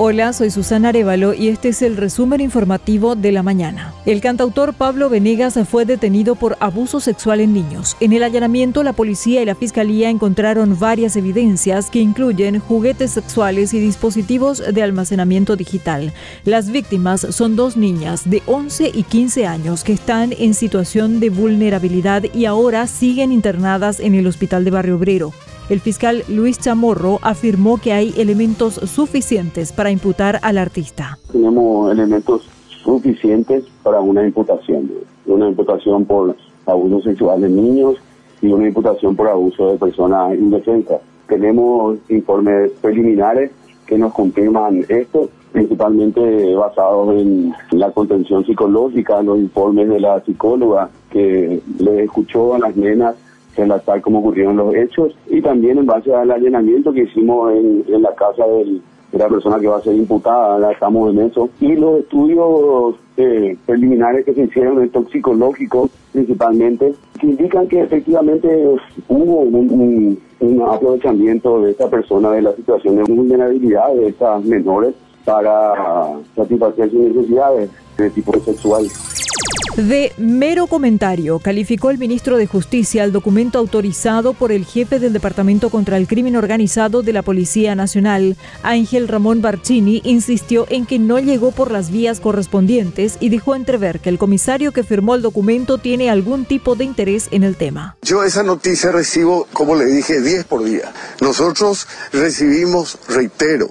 Hola, soy Susana Arevalo y este es el resumen informativo de la mañana. El cantautor Pablo Venegas fue detenido por abuso sexual en niños. En el allanamiento, la policía y la fiscalía encontraron varias evidencias que incluyen juguetes sexuales y dispositivos de almacenamiento digital. Las víctimas son dos niñas de 11 y 15 años que están en situación de vulnerabilidad y ahora siguen internadas en el hospital de Barrio Obrero. El fiscal Luis Chamorro afirmó que hay elementos suficientes para imputar al artista. Tenemos elementos suficientes para una imputación, una imputación por abuso sexual de niños y una imputación por abuso de personas indefensas. Tenemos informes preliminares que nos confirman esto, principalmente basados en la contención psicológica, los informes de la psicóloga que le escuchó a las nenas relatar cómo ocurrieron los hechos y también en base al allanamiento que hicimos en, la casa de la persona que va a ser imputada, estamos en eso. Y los estudios eh, preliminares que se hicieron, de toxicológicos principalmente, que indican que efectivamente hubo un, aprovechamiento de esta persona de la situación de vulnerabilidad de estas menores para satisfacer sus necesidades de tipo sexual. De mero comentario, calificó el ministro de Justicia el documento autorizado por el jefe del Departamento contra el Crimen Organizado de la Policía Nacional. Ángel Ramón Barcini insistió en que no llegó por las vías correspondientes y dejó entrever que el comisario que firmó el documento tiene algún tipo de interés en el tema. Yo esa noticia recibo, como le dije, 10 por día. Nosotros recibimos, reitero,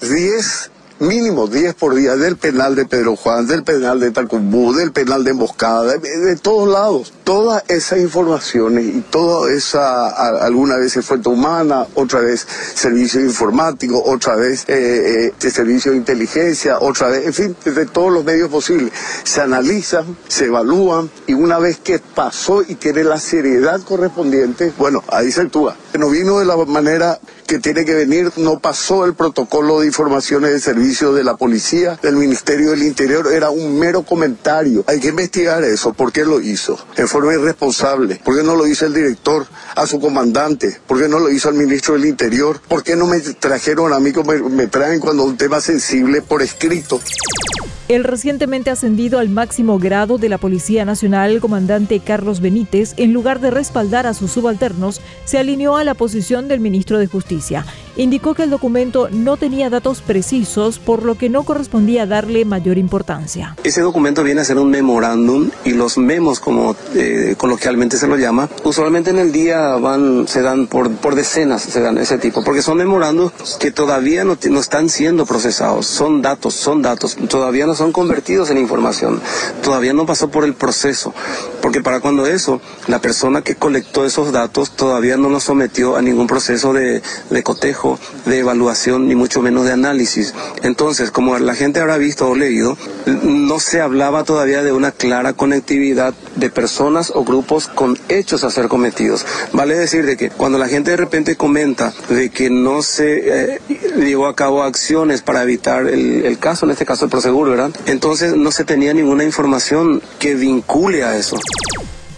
10 mínimo 10 por día del penal de Pedro Juan, del penal de Tacumbú, del penal de Emboscada, de, todos lados. Todas esas informaciones y toda esa, alguna vez fuente humana, otra vez servicio informático, otra vez eh, eh servicio de inteligencia, otra vez, en fin, de todos los medios posibles. Se analizan, se evalúan y una vez que pasó y tiene la seriedad correspondiente, bueno, ahí se actúa. No vino de la manera que tiene que venir, no pasó el protocolo de informaciones de servicio de la policía, del Ministerio del Interior, era un mero comentario. Hay que investigar eso, ¿por qué lo hizo? En forma irresponsable. ¿Por qué no lo hizo el director a su comandante? ¿Por qué no lo hizo al ministro del Interior? ¿Por qué no me trajeron a mí como me traen cuando un tema sensible por escrito? El recientemente ascendido al máximo grado de la Policía Nacional, el comandante Carlos Benítez, en lugar de respaldar a sus subalternos, se alineó a la posición del ministro de Justicia. Indicó que el documento no tenía datos precisos, por lo que no correspondía darle mayor importancia. Ese documento viene a ser un memorándum y los memos, como eh, coloquialmente se lo llama, usualmente en el día van, se dan por, por decenas, se dan ese tipo, porque son memorándums que todavía no, no están siendo procesados, son datos, son datos, todavía no son convertidos en información. Todavía no pasó por el proceso, porque para cuando eso, la persona que colectó esos datos todavía no nos sometió a ningún proceso de, cotejo, de evaluación, ni mucho menos de análisis. Entonces, como la gente habrá visto o leído, no se hablaba todavía de una clara conectividad de personas o grupos con hechos a ser cometidos. Vale decir de que cuando la gente de repente comenta de que no se eh, llevó a cabo acciones para evitar el, caso, en este caso el proseguro, ¿verdad? Entonces no se tenía ninguna información que vincule a eso.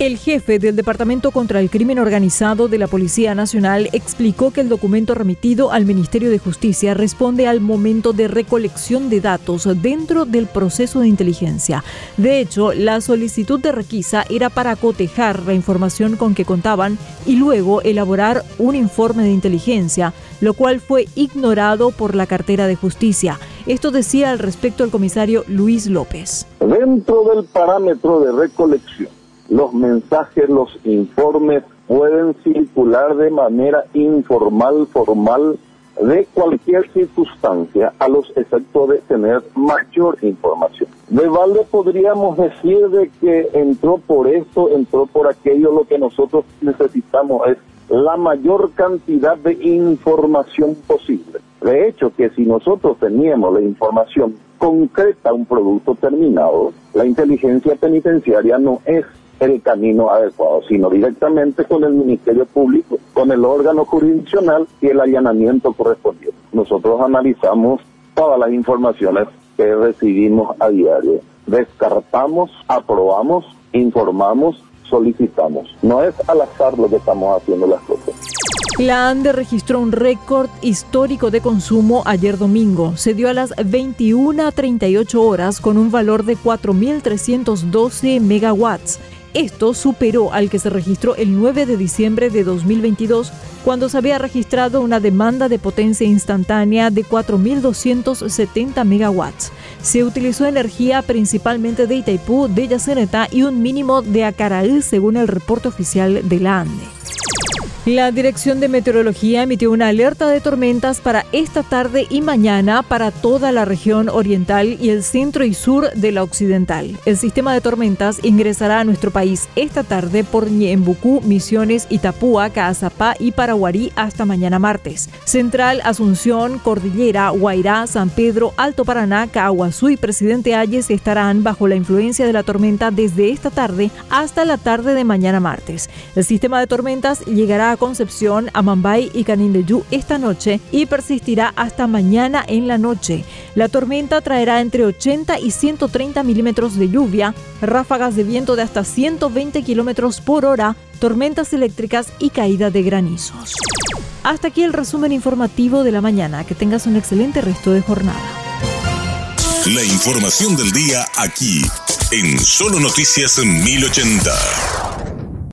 El jefe del Departamento contra el Crimen Organizado de la Policía Nacional explicó que el documento remitido al Ministerio de Justicia responde al momento de recolección de datos dentro del proceso de inteligencia. De hecho, la solicitud de requisa era para cotejar la información con que contaban y luego elaborar un informe de inteligencia, lo cual fue ignorado por la cartera de justicia. Esto decía al respecto el comisario Luis López. Dentro del parámetro de recolección los mensajes, los informes pueden circular de manera informal, formal, de cualquier circunstancia a los efectos de tener mayor información. De balde podríamos decir de que entró por esto, entró por aquello, lo que nosotros necesitamos es la mayor cantidad de información posible. De hecho, que si nosotros teníamos la información concreta, un producto terminado, la inteligencia penitenciaria no es el camino adecuado, sino directamente con el Ministerio Público, con el órgano jurisdiccional y el allanamiento correspondiente. Nosotros analizamos todas las informaciones que recibimos a diario. Descartamos, aprobamos, informamos solicitamos. No es al azar lo que estamos haciendo las cosas. La ANDE registró un récord histórico de consumo ayer domingo. Se dio a las 21.38 horas con un valor de 4.312 megawatts. Esto superó al que se registró el 9 de diciembre de 2022, cuando se había registrado una demanda de potencia instantánea de 4.270 megawatts. Se utilizó energía principalmente de Itaipú, de Yaceneta y un mínimo de Acaraí, según el reporte oficial de la ANDE. La Dirección de Meteorología emitió una alerta de tormentas para esta tarde y mañana para toda la región oriental y el centro y sur de la occidental. El sistema de tormentas ingresará a nuestro país esta tarde por Ñembucú, Misiones, Itapúa, Caazapá y Paraguarí hasta mañana martes. Central, Asunción, Cordillera, Guairá, San Pedro, Alto Paraná, Caguazú y Presidente Ayes estarán bajo la influencia de la tormenta desde esta tarde hasta la tarde de mañana martes. El sistema de tormentas llegará a Concepción, a Mambay y Canindeyú esta noche y persistirá hasta mañana en la noche. La tormenta traerá entre 80 y 130 milímetros de lluvia, ráfagas de viento de hasta 120 kilómetros por hora, tormentas eléctricas y caída de granizos. Hasta aquí el resumen informativo de la mañana. Que tengas un excelente resto de jornada. La información del día aquí, en Solo Noticias 1080.